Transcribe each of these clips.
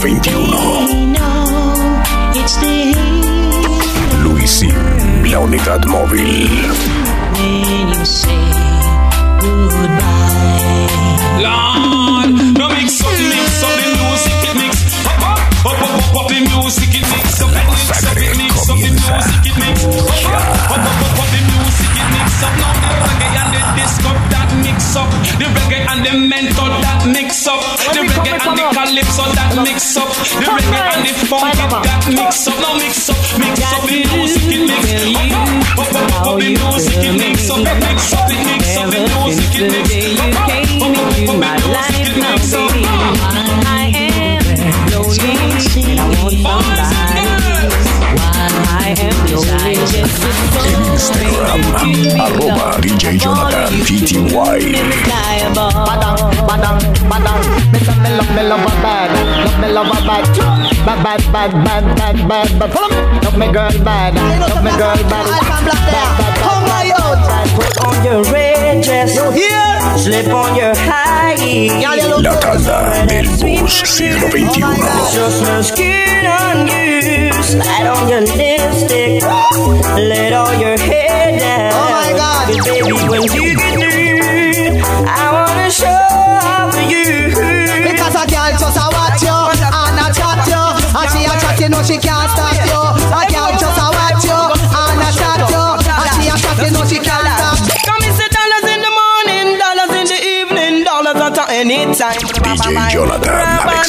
siglo XXI. Luisin, la unidad móvil. Lord, no mix up, mix up the music, it mix up, up, up, up, up, up the music, it mix up, mix up, it mix up the music, it mix up, up, up, up, up the music, it mix up. Now the reggae and the disco that mix up, the reggae and the mental the calypso that mix up, the reggae and the that mix up. Now mix up, mix up the music, it mix up, up, up, up, up the music, it mix up, mix up, it mix up the music, it mix up, up, up, into my life now, baby. I Instagram, arroba DJ Jonathan PTY. Badang. Come out. Put on your red dress, slip on your high heels. La tanda del bus siglo XXI. Just my skin on you, slide on your lipstick, let all your hair down. Oh my God. 'Cause baby, when you get through, I wanna show off for you. Because a girl just watch you and a chat you, and she a chat you know she can't stop you. A chat dollars at any time. DJ Jonathan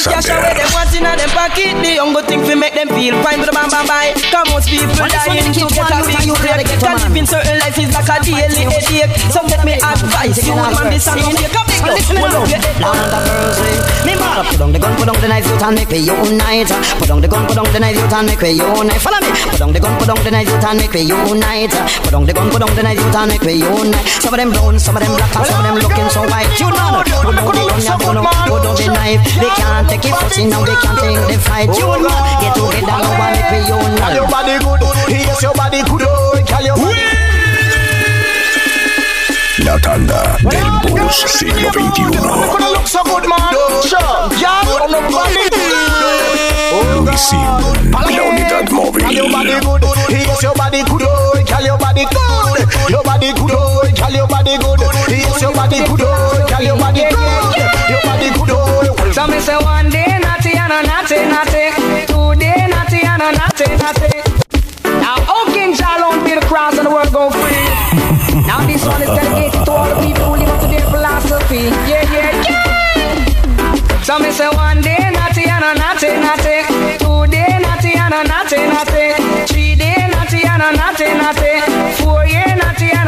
Cash away Alexander. them what's in them pocket. The young good thing fi make them feel fine. But bam bam bam. Come most people dying to get a big break. Can live in certain life is like a daily headache. So let me advise you, man, this and you take a big look. Hold up your on the Thursday. Me mother put on the gun, put on the knife, you and make we unite. Put on the gun, put on the knife, you and make we unite. Follow me. Put on the gun, put on the knife, you and make we unite. Put on the gun, put on the knife, you and make we unite. Some of them brown, some of them black, some of them looking so white. You know, put on the gun, you put on put on the knife. They can't take it fussy now, they can't take the fight. You know, get together now and make we Girl, unite. your body good, yes, your body good, oh, girl, your body. La tanda del bus siglo XXI. Gonna look so good,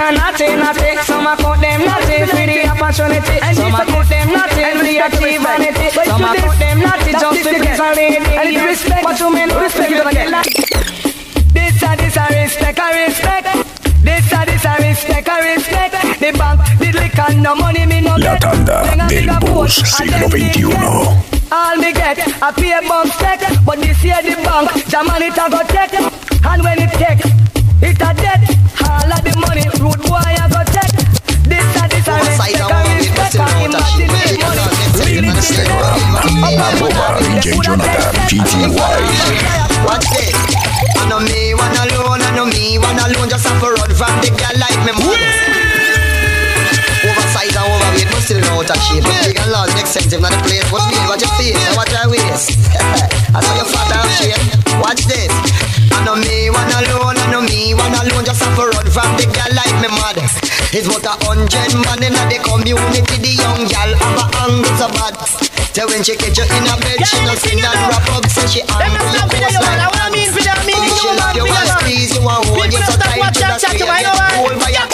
and a naughty naughty. Some a count them naughty for the opportunity, some a count them naughty for the achievement, some a count them naughty just to get. a lady. respect, but you mean respect you gonna get. This a this a respect, a respect. This a this a respect, a respect. The bank, the liquor, no money, me no La tanda del bus siglo and XXI. All me get, I pay bump check, but this year the bank, German it a go take, and when it take, it a debt. All of the money, road boy a go take. This a this a Side respect, of a one, we respect, still a want a shit. imagine the money. En Instagram, arroba DJ Jonathan PTY. Watch this. I know me one alone, I know me one alone. Just have to run from the girl like me mother. Oversize and overweight, but still know how to shape. But big and large, expensive, not the place. What feel, what you feel, and what I waist. I saw your fat and shape. Watch this. I know me one alone, It's about a hundred man in the community. The young girl have a angle so bad. So when she catch you in a bed, she no sing and wrap up. So she angle your coastline. If she love you and squeeze you and hold you so tight to the screen, you get pulled by your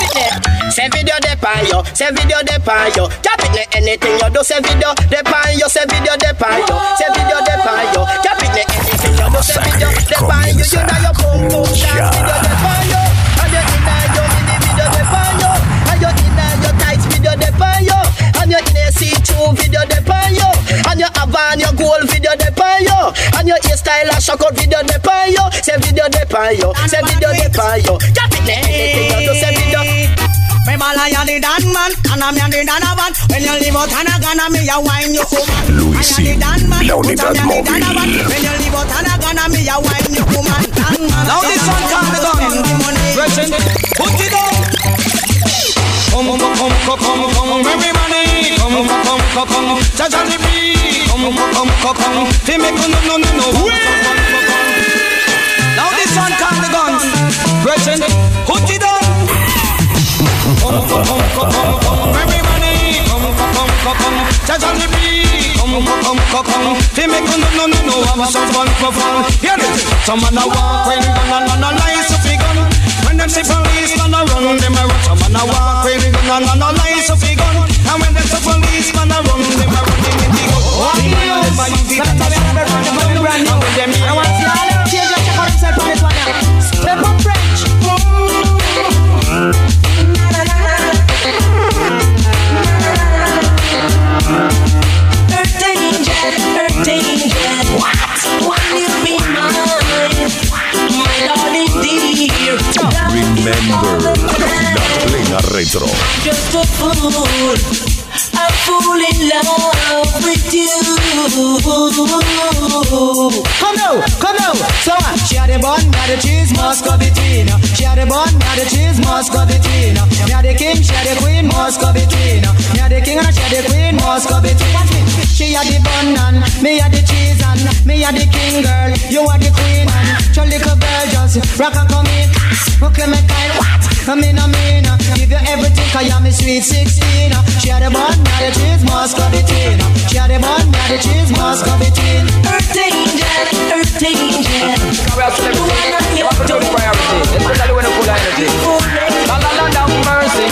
Say video de pan yo, say video de pan yo. Cap it ne anything you do, say video de pan yo, say video de pan yo, say video de pan yo. Cap it ne anything you do, say video de pan yo. You know your pum pum dance, video de pan yo. And you inna see-through video de pan yo. And you have on your gold video de pan yo. And your hairstyle a shock out video de pan yo. Say video de pan yo, say video de pan yo. Cap it ne anything you do, say video. Me malaya the dan man, and I'm the dan van. When you live out and a gonna me, you wine you come. Luisin, La unidad móvil. Now this one come the gun. Russian, put it on. Come, come, come, come, come, come, everybody. Come, come, come, come, come. Jaja the beat. Come, come, come, come. They make no, no, no, no. Now this one come the guns. Russian, put it on. Come, come, come, come, come, everybody. Come, come, come, come. Jaja the beat. Come, come, come, come. They make no, no, no, no. Have some fun, fun, fun. Hear this. Some man a walk when gun and a lies of gun. When them see police man a run, them a run. Some man a walk when gun and a lies of gun. And when them see police man a run, them a run in the gun. Them a use it as a sword. And when them hear I want to all them change your check out yourself on this one. Step up French. Earth angel, earth angel. What? Will you be mine? My darling dear. Remember, La Plena Retro. Just a fool. I fall in love with you. Come now, come now. So uh, she had the bun, me had the cheese, must go between. She had the bun, me had the cheese, must go between. Me had the king, she had the queen, must go between. Me had the king and she had the queen, must go between. Watch me. She had the bun and me had the cheese and me had the king girl. You are the queen and your little girl just rock and come in. Okay, me kind what? I mean, I mean, uh, give you everything 'cause you're my sweet 16. uh. She had the bun, me had the cheese, must go between. She had the bun, me had the cheese, must go between. Earth angel, earth angel. We are celebrity. You have to take priority, especially when you full of energy. La la la down mercy.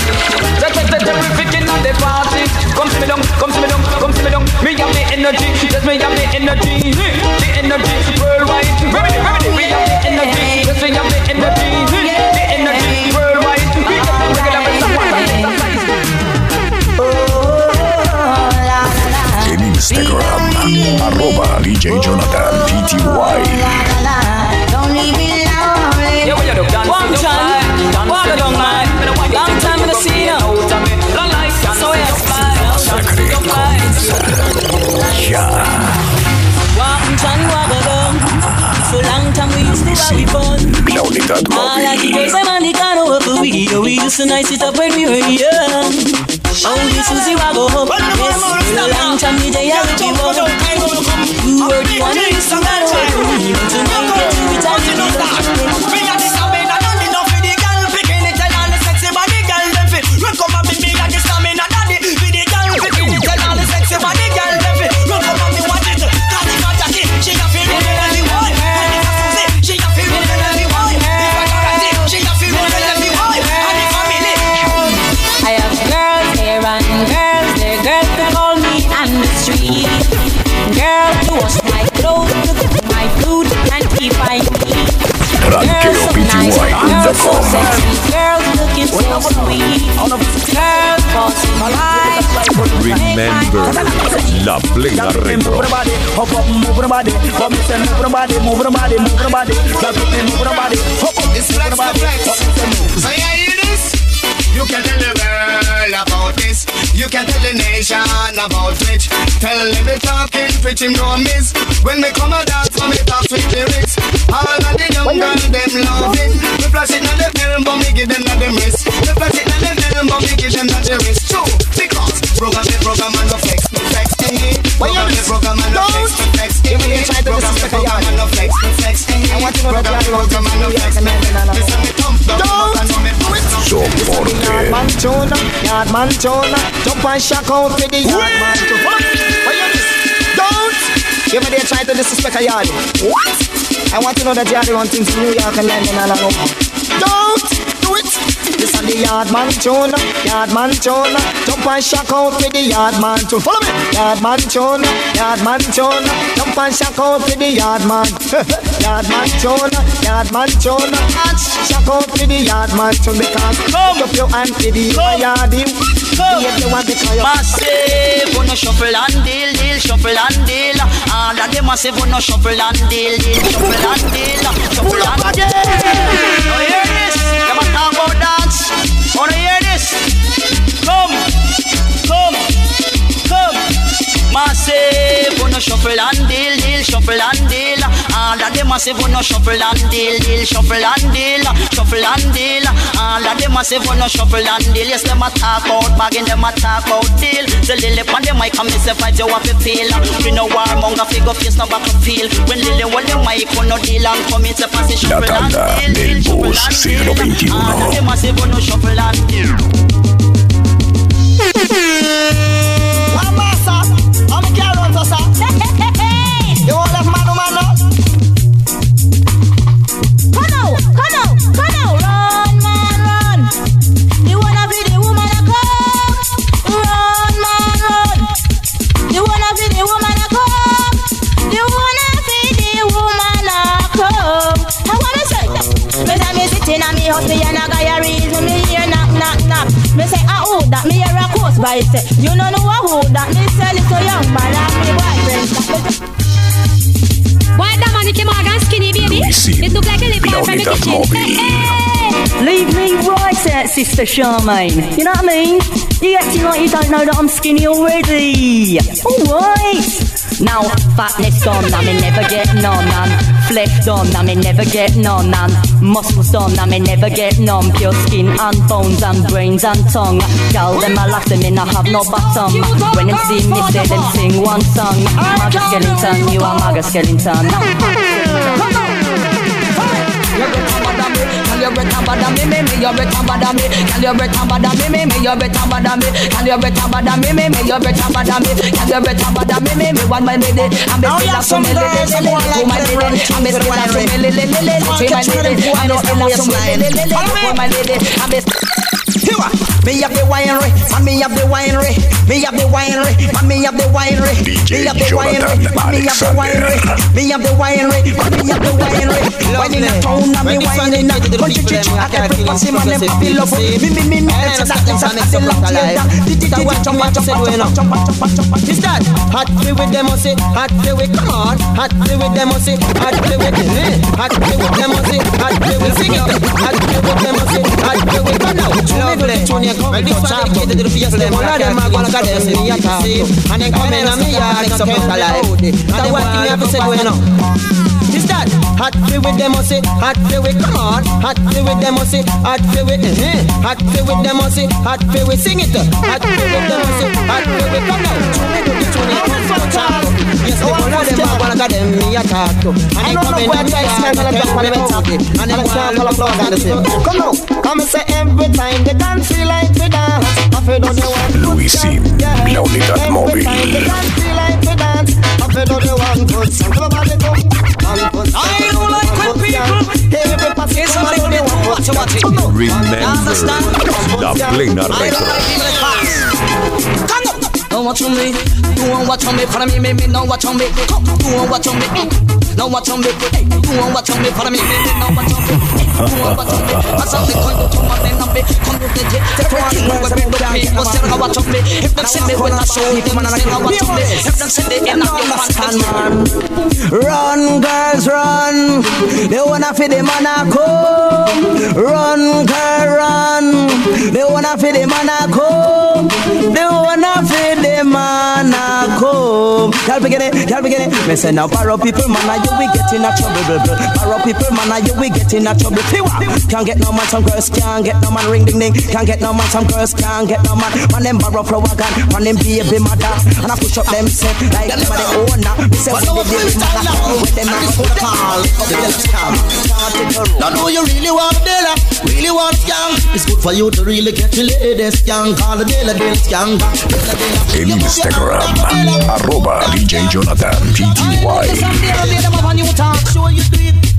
Just take the terrific in on the party. Come see me down, come see me down, come see me down. Me have the energy, yes me have the energy. The energy worldwide. Remedy, remedy. We have the energy, yes we have the energy. The energy DJ Jonathan PTY. Don't leave me lonely. Yeah, what you do? Dance, One time, dance, one you long dance. night. Long time in the scene. Out of me. Long night, dance, So yes, Masacre comienza ya. Time we used to have it fun. La unidad All like the girls, móvil. I'm on the kind of work we used to nice it up when we were young. Oh, this was the wago home. Yes, for a long time we day out we walk. You were the one who used to run away from me. But tonight get to it you girls so com. sexy, girls looking so sweet. Girls causing my life. Remember, La Plena Retro. Move the body, hop up, move the body. Come me say move the body, move the body, move the body. Love it, move the body, hop up, It's move flex the to body. Hop, say move. So you hear this? You can tell the world about this. You can tell the nation about it. Tell them the talking, which him know miss. When me come a dance, for me talk sweet lyrics. All of the young girls them love it. Me flash it on the film, but me give them not the miss. Me flash it on the film, but me give them not the wrist. True, because program the program and no flex, no flex to me. Program and no flex, no flex to program and no flex. Listen me know me do it. Soporte. Yardman tuna, yardman tuna, jump and shock out for the yardman tuna. What you this? Don't! You ever try to disrespect a yard? What? I want to know that yard run things in New York and London and all over. Don't do it! This is the yardman tuna, yardman tuna, jump and shock out for the yardman tuna. Follow me! Yardman tuna, yardman tuna, jump and shock out for the yardman. yardman tuna, yardman tuna, shock out for the yardman tuna because come up your hand for the yard him. If you want to call your Massive, wanna shuffle and deal, deal, shuffle and deal. All of them massive, wanna shuffle and deal, deal, shuffle and deal, shuffle and deal. Now hear this, a dance. Wanna hear this? Come, come, come. Massive, wanna shuffle and deal, deal, shuffle and deal. All of them massive oh, no shuffle and deal, deal, shuffle and deal, shuffle and deal. All of them massive oh, no shuffle and deal. Yes, them a talk about bagging, them a talk about deal. The lily on the mic and me say fight you have to feel. We no war monger figure face no back to feel. When lily hold the mic, we no deal and come in to pass it shuffle and tanda deal, deal, shuffle and deal. All of them massive no shuffle and deal. Hear a coast by say, you know know who that? Me say, little young man and me boyfriend. Why that man came Morgan skinny baby? It look like a lip la from the kitchen. Hey, hey. Leave me right out, Sister Charmaine. You know what I mean? You acting like you don't know that I'm skinny already. Alright. Now, fatness gone, I me never getting on, man. Flesh done, I me never getting on, man. Muscles done, I me never get on. Pure skin and bones and brains and tongue. Girl, them I laugh them in, I have no bottom. When them see me, say them sing one song. Maga skeleton, you are Maga skeleton. You better bother me, can you better bother me, me, me, you better bother me, can you better bother me, me, me, you better bother me, can you better bother me, me, me, you better bother me, can you better bother me, me, me, one my lady, I'm the still some lady, girls lady, who are to my like lady, I'm the still a some lady, lady, lady, to my lady, I'm the still a some lady, lady, to my lady, I'm the Here, me have the winery, and me have the winery. Me have the winery, and me have the winery. Me have the winery, me have the winery. Me have the winery, and me have the winery. Wine in the town, and me wine in the country. Chichi, I can feel what's in my name, feel love. Me, me, me, me, me, me, me, me, me, me, me, it's that, it's Me it's that, it's that. me jump, jump, jump, Me jump, jump. Is that hot play with them or say hot play with come on? Hot play with them or say hot play with them. Hot play with them or say hot play with sing it. Hot play with them or say hot play with come on. Lovely. Well, this one dedicated to the fierce them All of them are gonna goddess in And then come in on me yard and support a life That one thing have to say going is that. Hot play with them, say hot play with come on, hot play with them, say hot play with eh, hot play with them, say hot play with sing it, hot play with them, say hot play with come now. Tony, do the come for. Yes, the one of them are gonna get them in your car, and then come in and yard, and then come in and talk, and then one call applause and the same. Come now, come and say every time they dance feel like we dance. I feel on the one good Luisi, la unidad móvil. Time they like we dance. I feel the one good song. Everybody go. One good. I don't like when people Every party It's a little bit too much, song. watch it. Remember, understand? plena retro. like people that fast. Come on. Don't watch on me, don't watch on me, follow me, me, me, don't watch on me, come, don't watch on me, don't watch on me, don't watch on me, follow me, me, me, don't watch on me, Run, girls, run. They wanna feed the man a come. Run, girl, run. They wanna feed the man a come. They wanna feed the man a come. Y'all begin it, y'all begin it. Me say now, borrow people, man, are you we getting a trouble? Borrow people, man, are you we getting a trouble? Fiwa. Can't get no man, some girls can't get no man, ring ding ding. Can't get no man, some girls can't get no man. Man, them borrow flower gun, man, them baby mother. And I push up them set like them are the owner. Me say, when they deal with man, with them not put call. Now know you really want Della, really want young. It's good for you to really get your ladies young. Call the Della Della young. En Instagram, arroba DJ Jonathan PTY.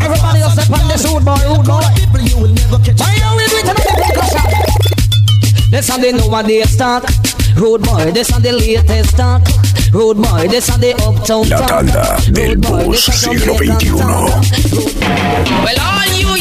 Everybody just step on the suit boy, rude boy. Alright. People you will never catch. Why you will do it another concussion? This and the nowadays start. Road boy, this and the latest talk. Road boy, this and the uptown La tanda del bus siglo XXI. Well, all you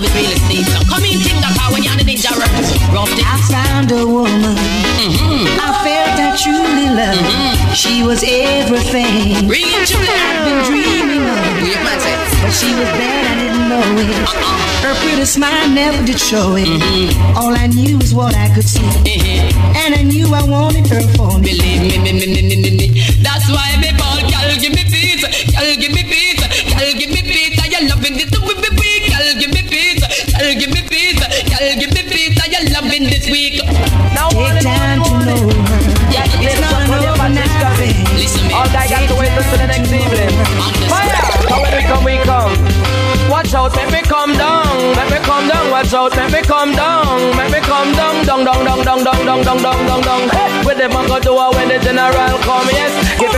love is real estate. So come in, that car when you're the ninja. Rough I found a woman Mm-hmm. I felt I truly loved. Mm-hmm. She was every the thing Real I've been dreaming of. Say. But she was bad, I didn't know it. Uh-uh. Her pretty smile never did show it. Mm-hmm. All I knew was what I could see. Mm-hmm. And I knew I wanted her for me. Believe me, me, me, me, me, me, me. That's why me ball, girl, give me All guy got to wait until the next evening. Fire! Now when we come, we come. Watch out, let me come down, let me come down. Watch out, let me come down, let me come down, down, down, down, down, down, down, down, down, down. Hey, what them a go do uh, when the general come? Yes, give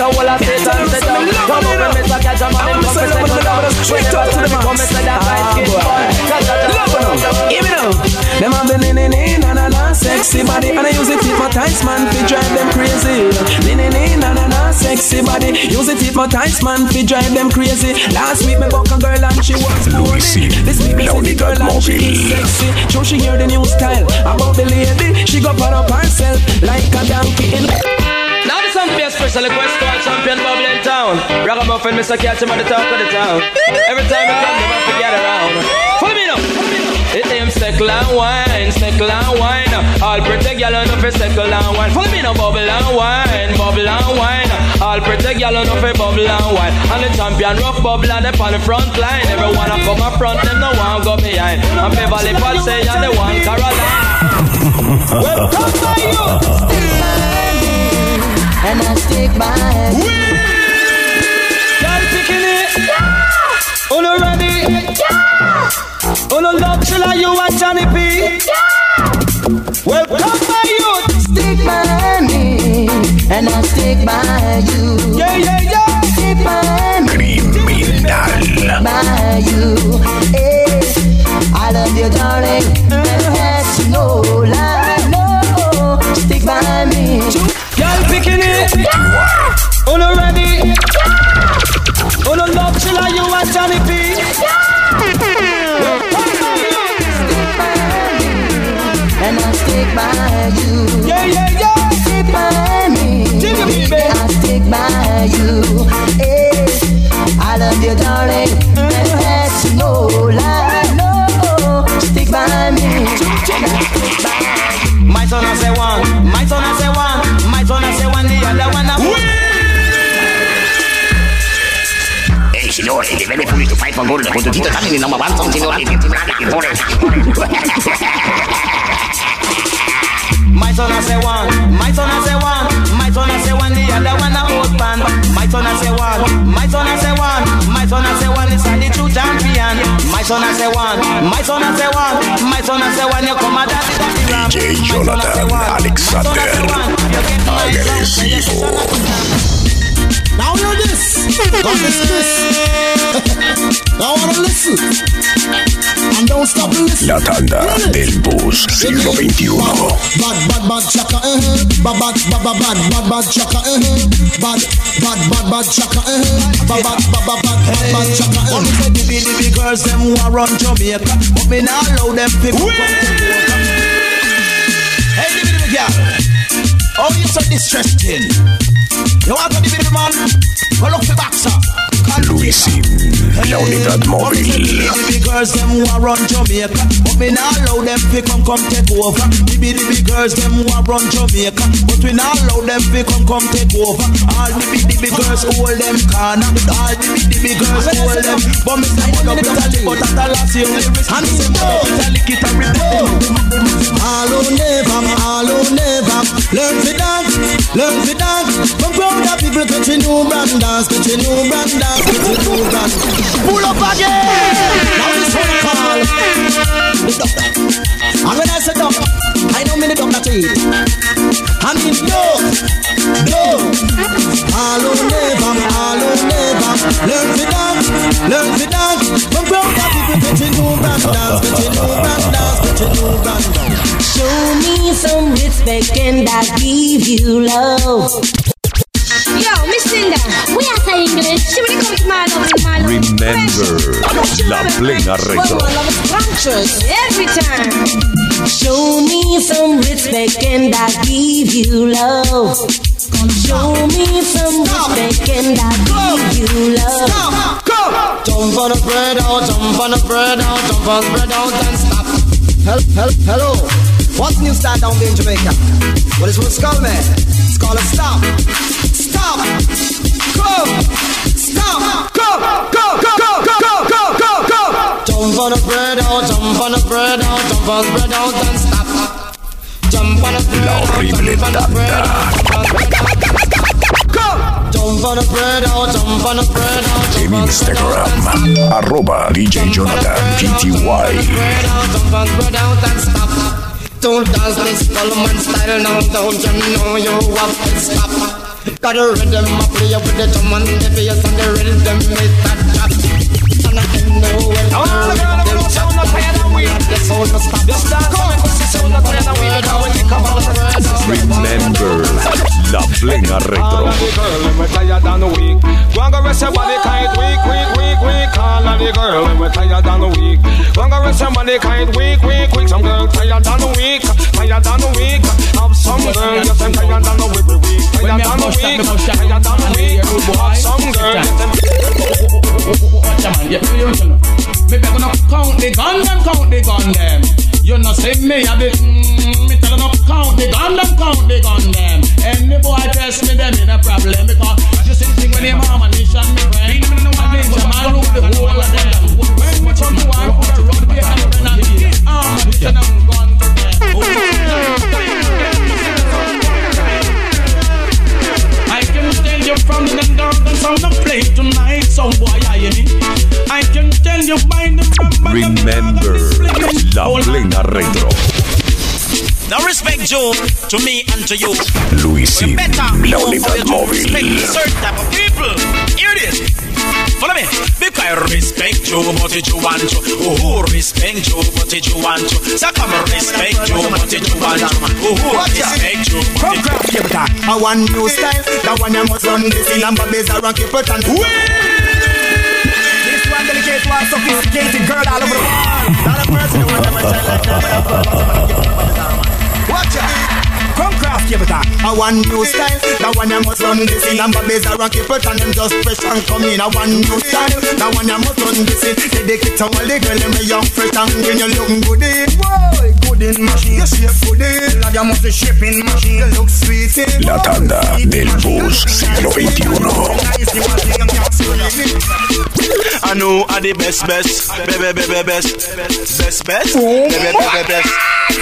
the and hold a sit and sit down. Come up and Mr. Catch a man, him come and settle down. Whenever time he come, and say that tight skin boy. Me. Them have been in in in na na na sexy body and I use it tights man fi drive them crazy. In in in na na sexy body use it tights man fi drive them crazy. Last week me buck a girl and she was Luisin. This week me see the girl and she is sexy. So she hear the new style about the lady. She go put up herself like a donkey in. Now this something a special request to our champion bubble in town. Ragamuffin, Mr. Catch him at the top of the town. Every time I come, them have to get around. Follow me now. It aim steckle and wine, steckle and wine. All pretty gal on for steckle and wine. Follow me now, bubble and wine, bubble and wine. All pretty gal on for bubble and wine. And the champion rough bubble and on the front line. Everyone a come up front, them no one go behind. And Beverly Paul say and the one Caroline. Welcome to you. And I stick by you. Girl picking it. Yeah. Uno ready. Yeah. Uno love chilla you and Johnny P. Yeah. Welcome my youth. Stick by me. And I stick by you. Yeah, yeah, yeah. Stick by me. Criminal. By you. Hey, I love you, darling. And timbrati. My son I say one, my son I say one, my son I say one, the other one a husband. My son I say one, my son I say one, my son I say one is the true champion. My son I say one, my son I say one, my son I say one, you come a daddy daddy. DJ Jonathan Alexander, agresivo. Now hear this. Now listen this. now wanna listen. And don't stop listening. La tanda del bus siglo XXI. Bad, bad, bad, chaka, eh, eh. Bad, bad, bad, bad, bad, bad, bad, chaka, eh, eh. Bad, bad, bad, bad, chaka, eh, eh. Bad, bad, bad, bad, bad, bad, bad, chaka, eh. One say the big, the girls them who are run Jamaica, but me not allow them pick up. Hey, the big, the girl, oh you so distressing. You want to be the man? Go look for boxer. Luisin, la unidad móvil. The big girls them who are run Jamaica, but me not allow them pick come come take over. The big, girls them who are run Jamaica, but we not allow them pick come come take over. All the big, the girls hold them corner. All the big, the girls hold them. But me say one up with a lick, but at the last year, and me say one up with a lick it a rip it. All who never, all who never Learn to dance, learn to dance From proud of people catch a new brand dance Catch a new brand dance, catch a new brand Pull up again. Now this one call The doctor And when I say doctor I know me the doctor to eat I mean All who never, all who never Learn to dance, learn to dance. From proud of people a new brand dance a new brand dance, a new brand dance. Show me some respect and I'll give you love. Yo, Miss Linda, we are Remember, la plena retro. Every time. Show me some respect and I give you love. Show me some respect and I'll give you love. Jump on the spread out, jump on the spread out, jump on the spread out and stop. Help, help, hello. What's new style down there in Jamaica? What is what's called, man? It's called a stop. Stop. Come. Stop. Go, go, go, go, go, go, go. Jump on the spread out, jump on the spread out, jump on the spread out and stop. Jump on the spread La horrible tanda. Jump on the spread out, jump on the spread out, En Instagram, arroba DJ Jonathan out, jump on out stop. Don't dance this Solomon style now, don't you know you have to stop? Got a rhythm, I play up with the drum and the bass and the rhythm with that drop. And I know when the Remember la plena retro. Me beg not count the gun, them count the gun, them. You know, see me, I be, mm, me tell not count the gun, them count the gun, them. Any boy test me, them in a problem, because you see thing when him arm and me shot me friend. I'm your man who the whole of them. When we come to war, put to them. Oh, you from the and sound of play tonight, boy, I hear me. I can tell you by the Remember, la plena retro. Now respect Joe to me and to you. Better la unidad to respect móvil. certain type of people. Follow me. Because I respect you, but it you want to. Oh, respect you, but it you want to. So come respect you, but it you want to. Oh, respect you, but it you want to. I want new style, that one you must run this in and Babes are rocky put and This one delicate one sophisticated girl all over the world. Not a person who want to Watch out. Come craft it a I want new style. That one you must run this in And Babes are rocky put and them just fresh and come in. I want new style. That one you must run this in Dedicate to all the girl Them a young fresh and when You looking good in. Boy, good in machine. You shape good in Lad you must be shaping machine. You look sweet in La tanda del bus siglo XXI. I know are the best, best, baby, baby, best, best, best, baby, baby, best,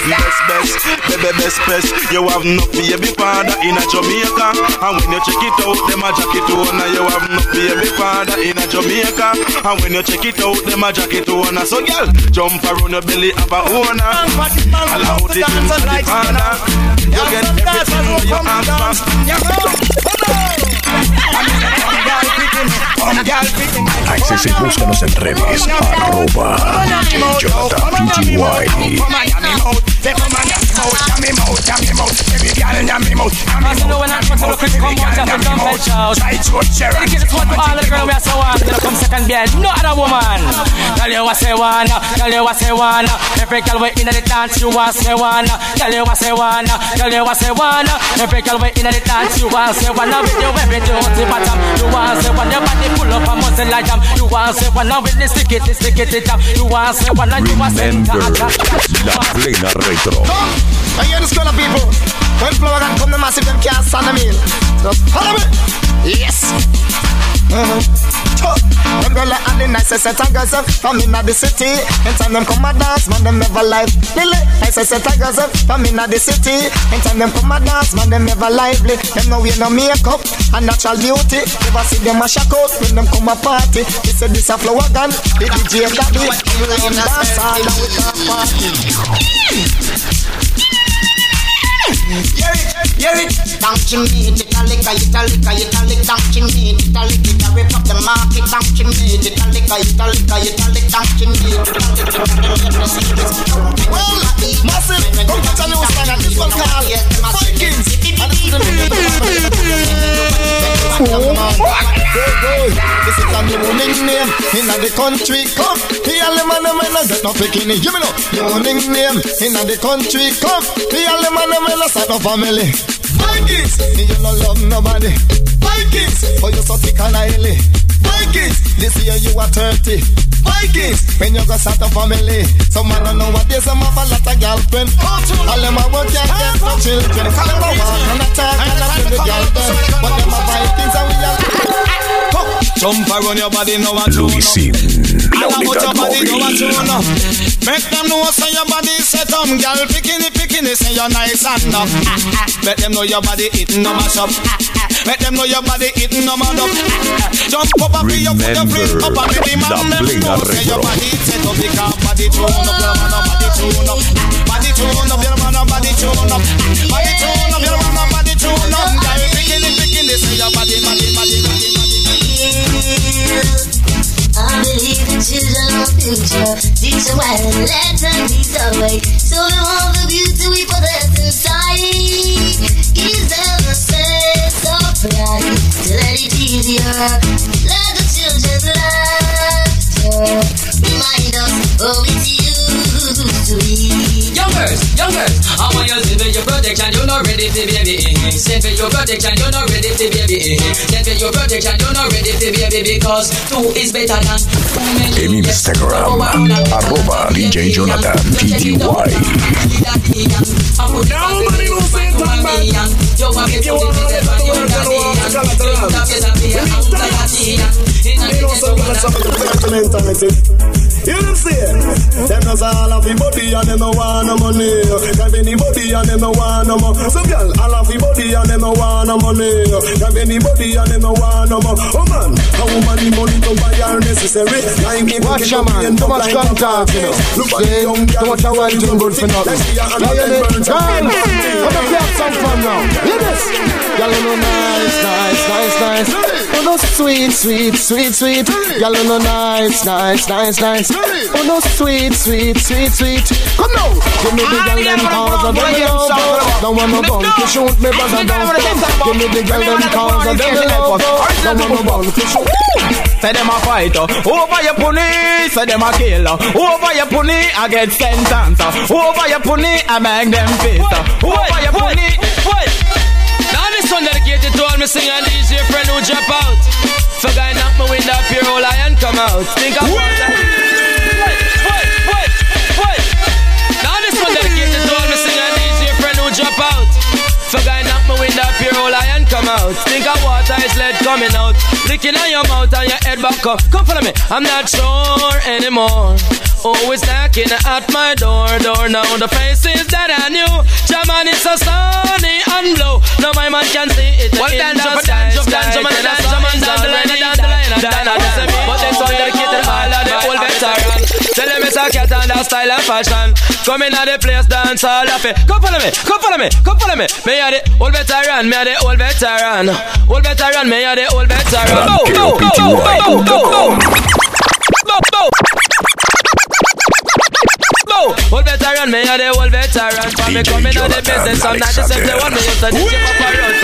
best, best, baby, best, best. You have no baby father in a Jamaica, and when you check it out, them a jacket on. You have no baby father in a Jamaica, and when you check it out, them a jacket on. So girl, jump around your belly, have a owner. Allow the things of the father. You get everything you ask Accese, búscanos en redes, arroba DJ Jonathan PTY. Cause you know when I come to the critical come watch out the dumbbell shout Dedicate this one to all the girls we are so on You know come second bell, no other woman Tell you what say one, tell you what say one Every girl we in the dance you want say one Tell you what say one, tell you what say one Every girl we in the dance you want say one Now with you every dirty bottom You want say one, your body full up a muscle like jam You want say one, now with the stick it, stick it, it jam You want say one, and you want say Remember, la plena retro. I hear this kind of people. When flower can come, the massive them can't stand them in. Just follow me. Yes. Uh-huh. Umbrella and the nicest set of girls uh, from inna the city. Anytime them come a dance, man them never live. Lily, nicest set of girls uh, from inna the city. Anytime them come a dance, man them never lively. Them no wear no makeup and natural beauty. Never see them a shock out when them come a party. They say this a flower gun, the DJ daddy. Rain dance all and we can party. to me, little liquor, little liquor, little liquor, down to me, little liquor, carry up the market, down to me, little liquor, little liquor, little liquor, down to me, little liquor, Well, massive, come catch a new song, and this one called Vikings, and this is the Go, go, this is a new nickname, in the country. Club, here the man, the man, get no picking, give me no, new nickname, in the country. Club, here the man, the man, that's a family. Vikings, me you no love nobody. Vikings, for you so thick and oily. Vikings, this year you are 30. Vikings, when you go start a family. Some man don't know what they some have a lot of girlfriend. All them a work and get no children. All them a walk and a talk and a feel the girl. But them a Vikings and we are. Jump around your body, no one to Luisin, la and I put your body go and móvil. tune up. Make them know say your body set up, girl. Bikini, bikini, say you're nice and enough. Ah, ah. Let them know your body eating no mash up. Make them know your body eating no man up. Jump up and be your foot, your flip up and make the man La them Plena know say your Retro. body set up because body tune up, your man a body tune up. Body tune up, your man a body tune up. Body tune up, your man a body tune up. Girl, bikini, bikini, say your body, body, body, body, body, body. I believe the children of future. Teach them well and let them lead the way. So them all the beauty we possess inside. Give them a sense of pride let it be easier. Let the children laughter remind us oh it's be. Youngers, youngers, I want you to be your protection, you're not ready to baby. Send for your protection, you're not ready to baby. Send for your protection, you're not ready to baby because two is better than too many. En Instagram, arroba DJ Jonathan PTY. You know see Them all of the body and them no want no money Have anybody and them no want no more So girl, all of the body and them no want no money anybody and them no want no more Oh man, a woman the money to buy her necessary Watch ya man, too much contact, you know. Look at the See, young too much of wine too good for nothing. Now you need, girl, come on, we have some fun now. Hear this? Girl, you know nice, nice, nice, nice. Oh no sweet, sweet, sweet, sweet. Girl, you know nice, nice, nice, nice. Oh no sweet, sweet, sweet, sweet. Come now, give me the ah, girl them cause of them love. Don't want no gun to shoot me, I don't. Give me the girl them cause of them love. Don't want no gun to shoot. Say them a fighter uh, Over your pony Say them a killer uh, Over your pony I get sentence uh, Over your pony I make them face Over your pony. Now this one dedicated to all me sing and DJ friend who drop out. For guy knock me window up your whole lion come out. Think about that. Drop out. For guy knock me window up your whole lion come out. Think of water is lead coming out. Licking on your mouth and your head back up. Come follow me. I'm not sure anymore. Always knocking at my door, door now. The faces that I knew. German is so sunny and blue. Now my man can see it. Well, in dance the up, sky, dance up, sky, dance up, sky, dance the up, sun is down the line, already down the line, down, down, down, down, down. down. But this one dedicated all of the old veteran. A cat and a style and fashion. Come in at the place, dance all of it. Come follow me, come follow me, come follow me. Me are the old veteran, me are the old veteran. Old veteran, me are the old veteran. Bow, bow, bow, bow, bow. Bow, bow. Bow. Old veteran, me are the old veteran. For me coming out the business, I'm not the one me used to Road.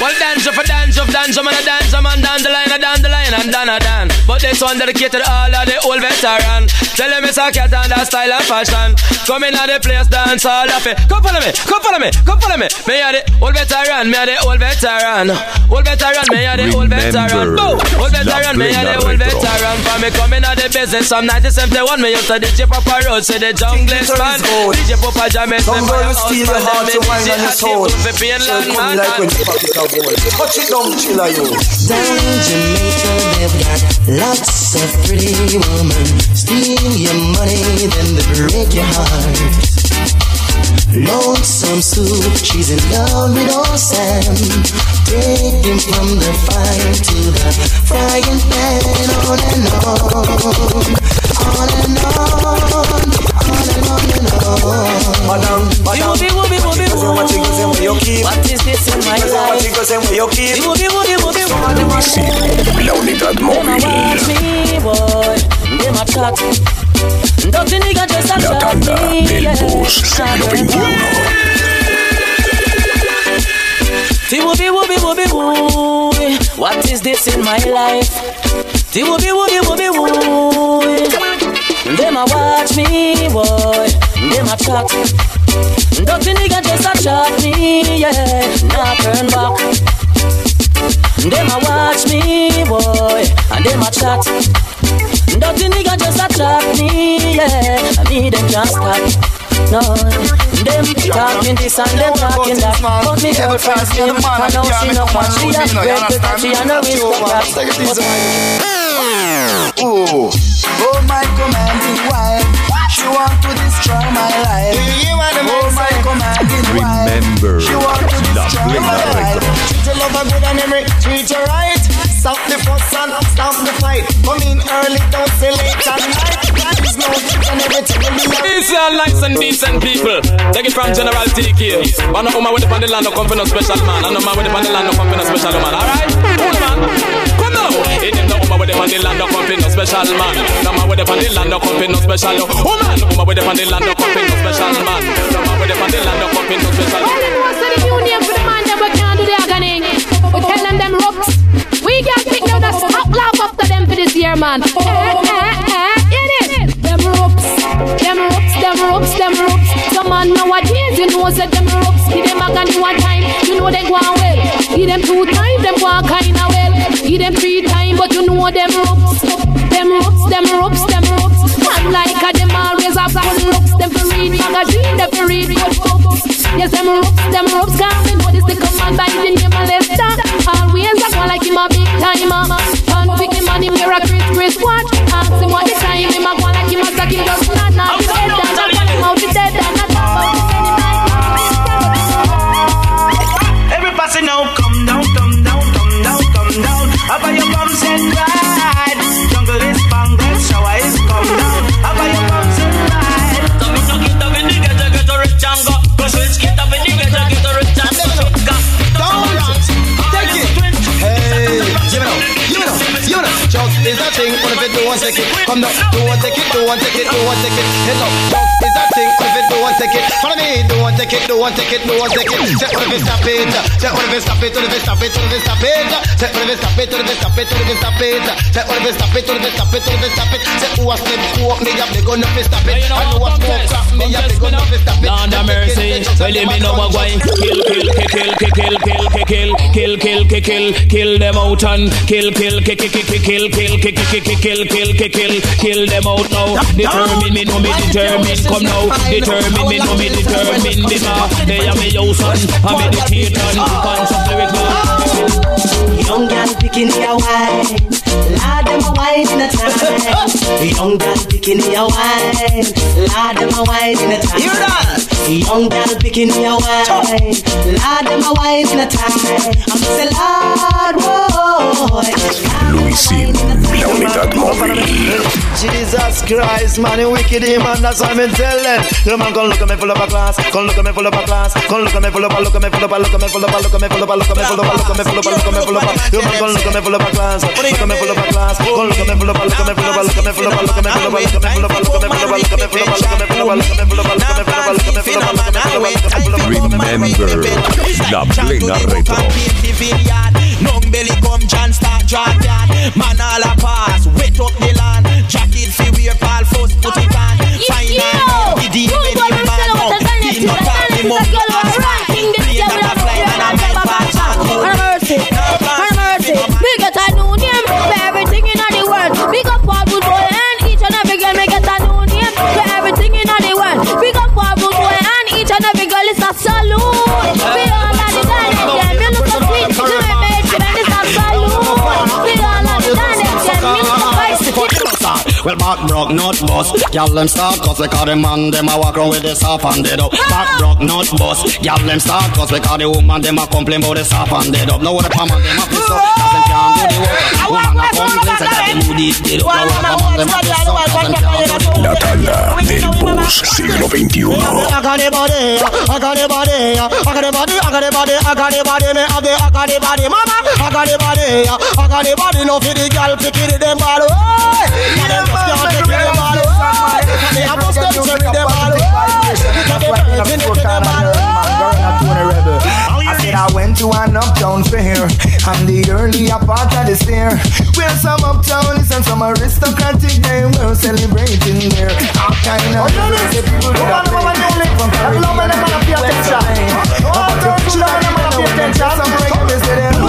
Well, dance up, dance up, dance up, man, a dance up, man, down the line, a down the line, and down a down. But this one dedicated all of the old veteran. Tell them it's a cat and a style and fashion. Come in at the place, dance all of it. Come follow me, come follow me, come follow me. Me are the old veteran, me are the old veteran. Old veteran, me are the old veteran. Boom! Old veteran, me are the old veteran. For me coming at the business, from 1971, me used to DJ Papa Road, say the jungle is man. DJ Papa Jam, me Some girl steal your heart to wine on your soul. For being So land funny man. like when you pop chiller you. Down in Jamaica, they've got lots of pretty women. Steal your money, then they break your heart. Lonesome soup, she's in love with old Sam. Take him from the fire to the frying pan, on and on, you go say where you keep. What is this in my them a watch me, boy. Them a chat. Don't Dirty nigga just a chat me, yeah. Nah turn back. Them a watch me, boy. And them a chat. Don't Dirty nigga just a chat me, yeah. And me them can't stop. No, them talking this and them talking that. But me girl fast, me man, I know she no man, she a great because she a no risk of that. Ooh. Oh, my commanding wife. She want to destroy my life. Do you wanna oh, my commanding wife. Remember, she want to destroy my life. Treat your lover good and every treat her right. Stop the fuss and stop the fight. Come in early, don't stay late at night. Israelites and decent people. Take it from General TK. Man, no woman with the land, no come for no special man. And no man with the land, no come for no special man. Alright? come on, Come now. It ain't no woman with the land, no come for no special man. No man with the land, no come for no special woman. Woman with the land, no come for no special man. No man with the land, no come for no special man. Woman was the new name for the man that we can't do the agony. We tell them them ropes. We can't pick them that's love after them for this year, man. Eh, eh, eh. Them ropes, them ropes, them ropes. Some man nowadays, you know, said them ropes. Give them a gun one time, you know they go well. Give them two times, them go kind of well. Give them three times, but you know them ropes. Them ropes, them ropes, them ropes. Man like a them always after ropes. Them for read magazine, them for read good books. Yes, them ropes, them ropes coming, What is the command by the name of Lester. Always I go like him a big timer. Can't pick him on him, wear a Chris Chris watch. Ask him what the time him a go him, attack him, just. one ticket, two one ticket, do one take it, no one take it. Check what if it stop it. Check what if it stop it, what if it stop it, what if it stop it. Check what if it stop it, what if it stop it, what if it stop it. Check what if it stop it, what if it stop it, what if it stop it. Check who has been coke, me have been gonna fist stop it. I know what's more crap, me have been gonna fist stop it. Lord have mercy, well let me know what kill, Kill, kill, kill, kill, kill, kill, kill, kill, kill, kill, kill, kill, kill them out and kill, kill, kill, kill, kill, kill, kill, kill, kill, kill, kill, kill, kill kill, kill, kill, them out now. Determine me, no me determine, come now. Determine me, no me determine, demand. They are me use and I meditate and conscious lyrical Young girl picking your wine. Lad them a wine in the time. Young girl picking your wine. Lad them a wine in the time. Young girl picking your wine. Lad them a wine in the time. I'm just a lad boy. Luisín, la unidad móvil. Jesus Christ, man, you wicked him, and that's why I'm telling Your man gon' look at me full of a class, gon' look at me full of a class, gon' look at me full of a, look at me full of a, look at me full of a, look at me full of a, look at me full of a, look at me full of a, look at me full of a full look me full you look me full class, look me full look me full look me full look me full look me full look me full look me full look me full look me full look me full look me full look me full Remember la plena retro. A girl Well, back broke, not bust. Y'all them start cause because the man them a walk around with the soft and dead up. Back broke, not bust. Y'all them start cause because the woman them a complain about the soft and dead up. Now what the palm and them a piss up cause them can't do the work. Woman a complain say that them do this dead up. Now what the palm and them a piss up cause them can't do the work. La tanda del bus siglo XXI. I got the body, I got the body, I got the body, I got the body, I got the body, me have the, I got the body, mama, I got the body, I got the body, no for the girl picking them ball, oh, them carry them ball, oh, because they can't take them ball, oh. I said I went to an uptown fair. I'm the earlier part of the stair. Where some uptownies and some aristocratic they were celebrating there. All kind of the people that are playing from Caribbean to West Lane. Up to China, some reggae, say they're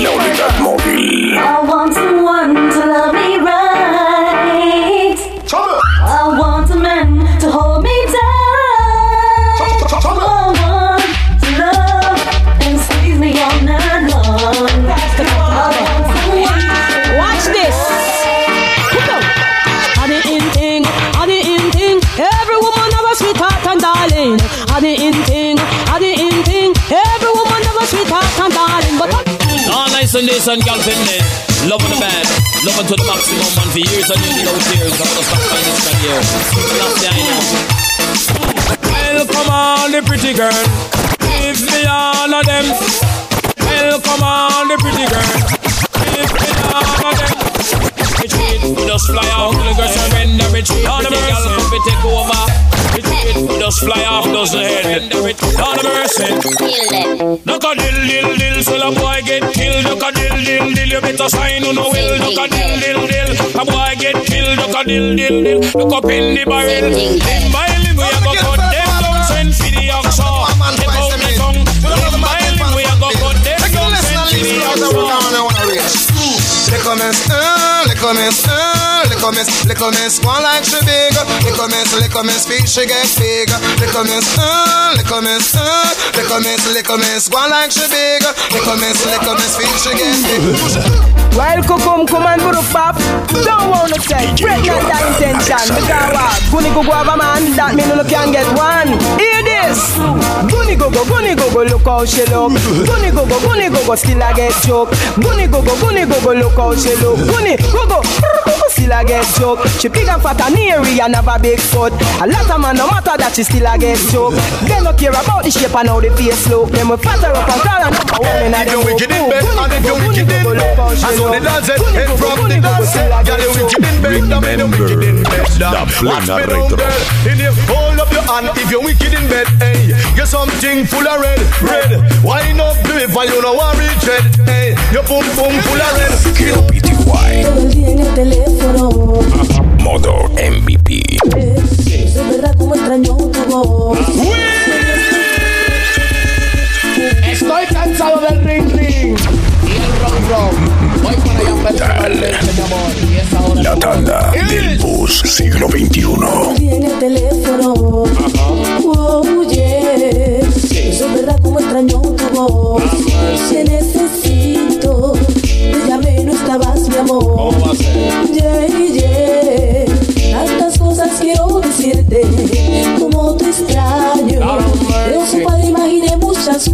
La unidad móvil. I want someone to love me right. Nice and this and girl fitness. Love the band. Love to the maximum man for years and years without tears. I'm gonna stop finding this here. That's the I know. Welcome on the pretty girl. Give me all of them. Welcome on the pretty girl. Give me all of them. Retreat, just fly off. The girl surrender. Retreat, on the girl come we take over. Retreat, just fly off. Doesn't head. On the mercy. Duck a dill dill dill, so a boy get killed. Duck a dill dill dill, you better sign on no will. Duck a dill dill dill, a boy get killed. Duck a dill dill dill, look up in the barrel. Limb by limb, we a go cut them down, send for the oxa. Take out the tongue. Limb by limb, we a go cut them down, send for the oxa. Little miss, uh, little miss, uh, little miss, little miss, one like she big. Little miss, little miss, feet she get big. Little miss, uh, little miss, uh, little miss, little miss, one like she big. Little miss, little miss, feet she get big. Well, come, come and put pop. Don't wanna say, break not that intention. Because what? Guni go go have a man that me no can get one. Hear this? Guni go go, guni go go, look how she look. Guni go go, guni go go, still I get joke. Guni go go, guni go go, look how she look. Guni go go, still I get joke. She big and fat and hairy and have a big foot. A lot of man no matter that she still I get joke. They no care about the shape and how the face look. Them will fatter up and call and up a woman and them wicked in bed and if you wicked in bed I saw the dance head from the dance Girl you wicked in bed and me wicked in bed La Watch plena retro. In the hold up your hand if you wicked in bed Hey, get something full of red, red Wine up do it for you no worry dread Hey, your pum pum full of red Quiero PTY. Modo MVP. Es verdad como extraño tu voz. Estoy cansado del ring ring y el ron ron. Voy para allá personalmente, mi amor. Y es ahora. La tanda del bus siglo XXI. en el teléfono.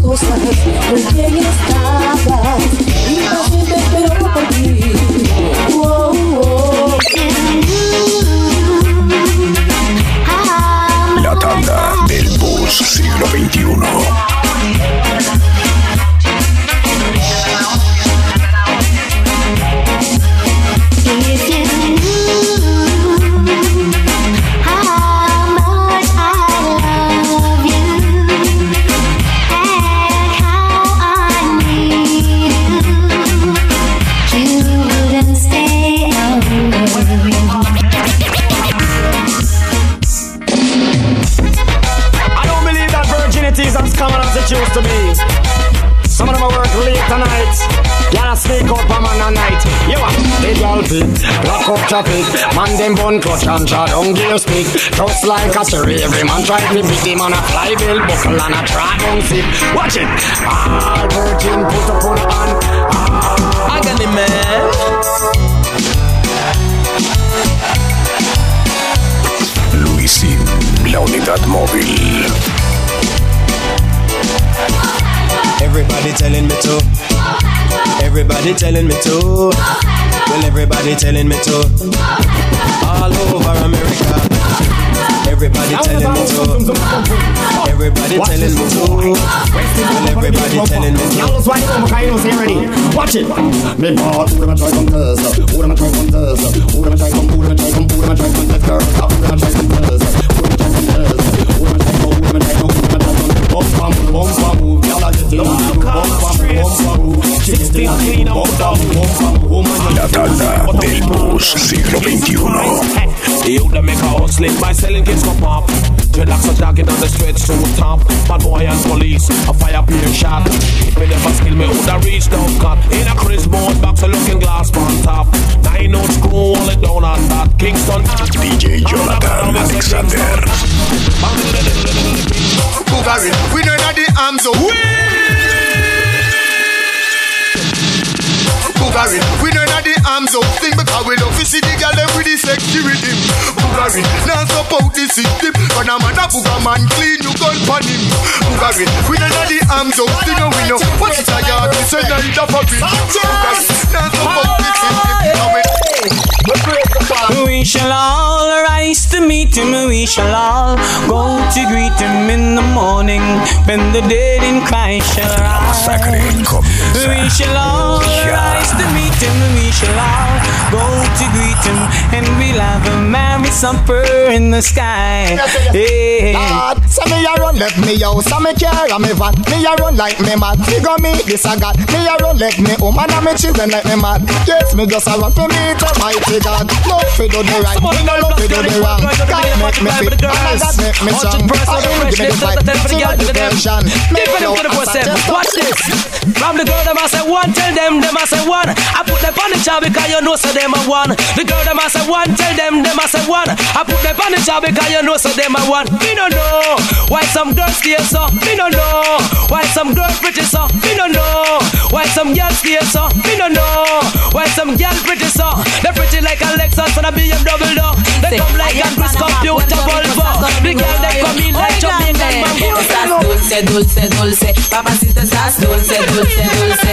Muchas cosas. Con traffic. Man them bun clutch and shot on gear stick. Just like a cherry, every man try to beat him on a fly bill buckle and a track on sick. Watch it. All virgin put up on on. I got the man. Luisin, la unidad móvil. Everybody telling me to. Everybody telling me to. Well, everybody telling me to. All over America. Everybody telling me to. Everybody telling me to. Well, everybody telling me to. Y'all swine over Kainos here ready. Watch it. Me bought who them a try come test. Who them a try come test. Who them a try come. Who them a try come. Who them a try come test. Girl, who them a try come test. Who them a try come test. Who them a try come. Who them a try come. Who them a try come. Bump, bump, bump, bump, move. Y'all a get 16 clean out La tanda del blues siglo XXI. You them make a hustling by selling kids for pop. Dreadlocks are jogging on the stretch to the top. Bad boy and police, a fire being shot. If me never skill me, woulda reached out cut. In a Chris Board box, a looking glass on top. Nine note screw, hold it down on that. Kingston. DJ Jonathan Alexander. Bugari, we know that the arms of Bugari, we know that the arms of thing because we love to see the girl them with the sexy rhythm. Bugari, now support the system, but I'm a booger man clean you gun pan him. Bugari, we know that the arms of thing and we know what is a yard, we say that it's a puppy. Bugari, now support the system, we shall all rise to meet him. We shall all go to greet him in the morning when the dead in Christ shall rise. We shall all rise to meet him. We shall all go to greet him, and we'll have a merry supper in the sky. Hey. God, say me a run let me house and me care and me van Me a run like me mad Figure me this a God Me a run let me woman and me children like me mad Yes, me just a run to meet Almighty God No fi do the right Me no love fi do the wrong God make me fit And God make me strong I him give me the fight To my detention Make them to the boss just Watch this. From the girl them I say one, tell them them I say one. I put them on the job because you know so them a one. The girl them I say one, tell them them I say one. I put them on the job because you know so them a one. Me no know why some girls stay so. Me no know why some girls pretty so. Me no know why some girls stay so. Me no know why some girls pretty so. They pretty like a Lexus and a BMW though. They come like a Chris computer Volvo. The girl they come in like Jamaican bamboo. Dulce, dulce, dulce. Papacito, estás dulce, dulce, dulce.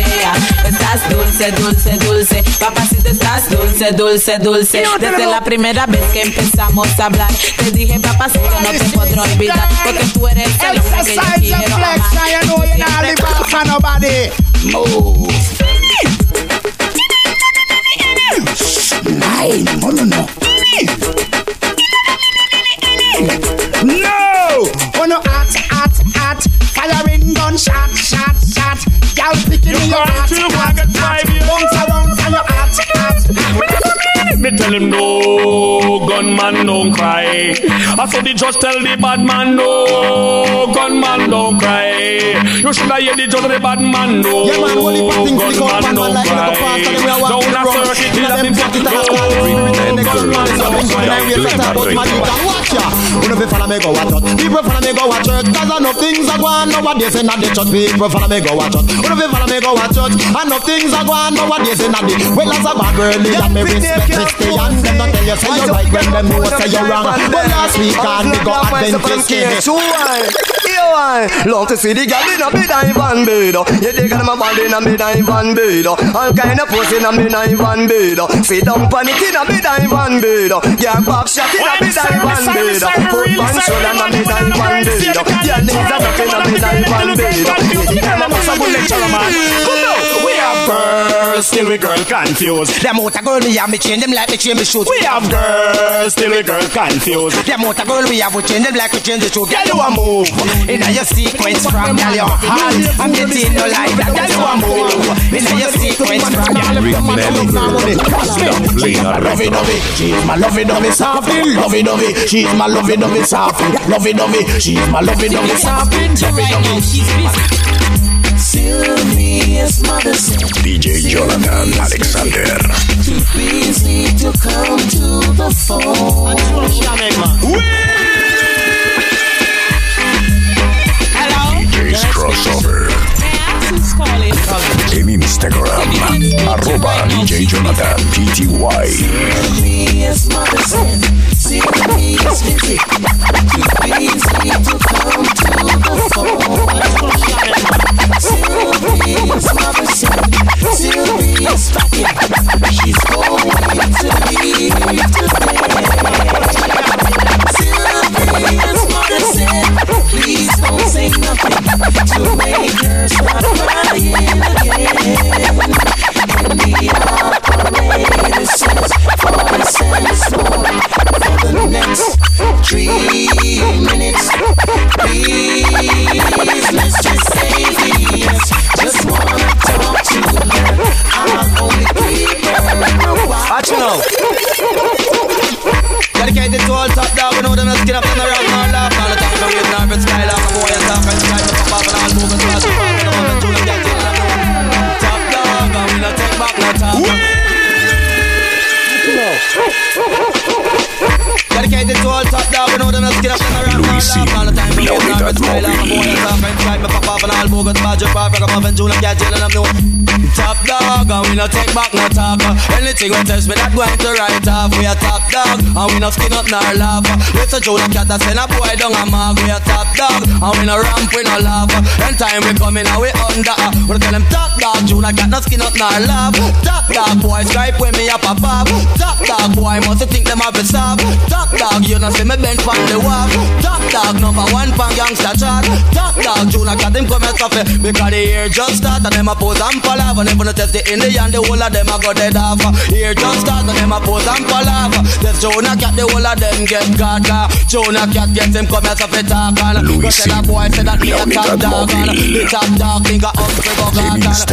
Estás dulce, dulce, dulce. Papacito, estás dulce, dulce, dulce. Desde la primera vez que empezamos a hablar, te dije, papacito, no te podré olvidar. Porque tú eres el hombre que yo Exercise your quiero flex amar. Now you know you're not the for nobody Move Ay, no, no, no. No! When you hot, hot, hot, firing gun, shot, shot, shot. Y'all picking in your hot, hot, hot. Tell him no, gunman don't cry. I saw the judge tell the bad man no, gunman don't cry. You should have hear the judge of the bad man no, Yeah, man, only bad things stick out, gunman don't like cry. past, and we are walking Down a around. circuit, In till a a them no, and a car, gunman don't cry. then we set up with magic and watch ya. Who know fi follow me go a church? People follow me go a church. Cause I know things are going nowadays in the church. People follow me go a church. Know fi follow me go a church? I know things are going nowadays in the well as a bad girl me respect Christian. Them not tell you say you're right when them know say you're wrong. But last week and me go Adventist kid. Love to see the girl in a bed and van bed. You dig them a ball in a bed and van bed. All kind of pussy in a bed and van bed. Sit down pan it in a bed and van bed. Yeah, pop shot in a bed and van bed. Put pan shoulder in a bed and van bed. Yeah, knees are up in a bed and van bed. You dig them a bust a bullet lecture man. We have girls, still we girl confused. Them out a girl we have me change them like me change me shoes. We have girls, still we girl confused. Them out a girl we have we change them like we change the shoes. Girl you a move inna your sequence from girl your hand. I'm getting no like that. Girl you a move inna your sequence from girl. Lovey dovey, she's my lovey dovey softy. Lovey dovey, she's my lovey dovey softy. Lovey dovey, she's my lovey dovey softy. Lovey dovey, Sylvia's mother said DJ Jonathan Alexander. too busy to come to the phone. DJ's Crossover. En Instagram, arroba DJ Jonathan PTY. Mother said Sylvia's busy, too to come to she's to please don't say nothing to make her start crying again. And operator three minutes. Three no take back no talk. Anything we test me, that going to write off. We a top dog, and we no skin up nor laugh. Listen to the cat, I send a boy down a mark. We a top dog, and we no ramp, we no laugh. Anytime we come in, and we under. We tell them top dog, June cat no skin up nor laugh. Top dog, boy, stripe when me up a pop. Top dog, boy, must think them have a stop. Top dog, you know see me bench from the wall. Top dog, number one pan gangsta chat. Top dog, June cat them come and suffer because the year just start and them a pose and. And if you test the Indian, the whole of them a go dead off. Here just start and them a pose and off. Test Jonah cat, the whole of them get God. Jonah cat get him come so fit talk and go tell a boy say that me a top dog uh. and the top dog a up go God.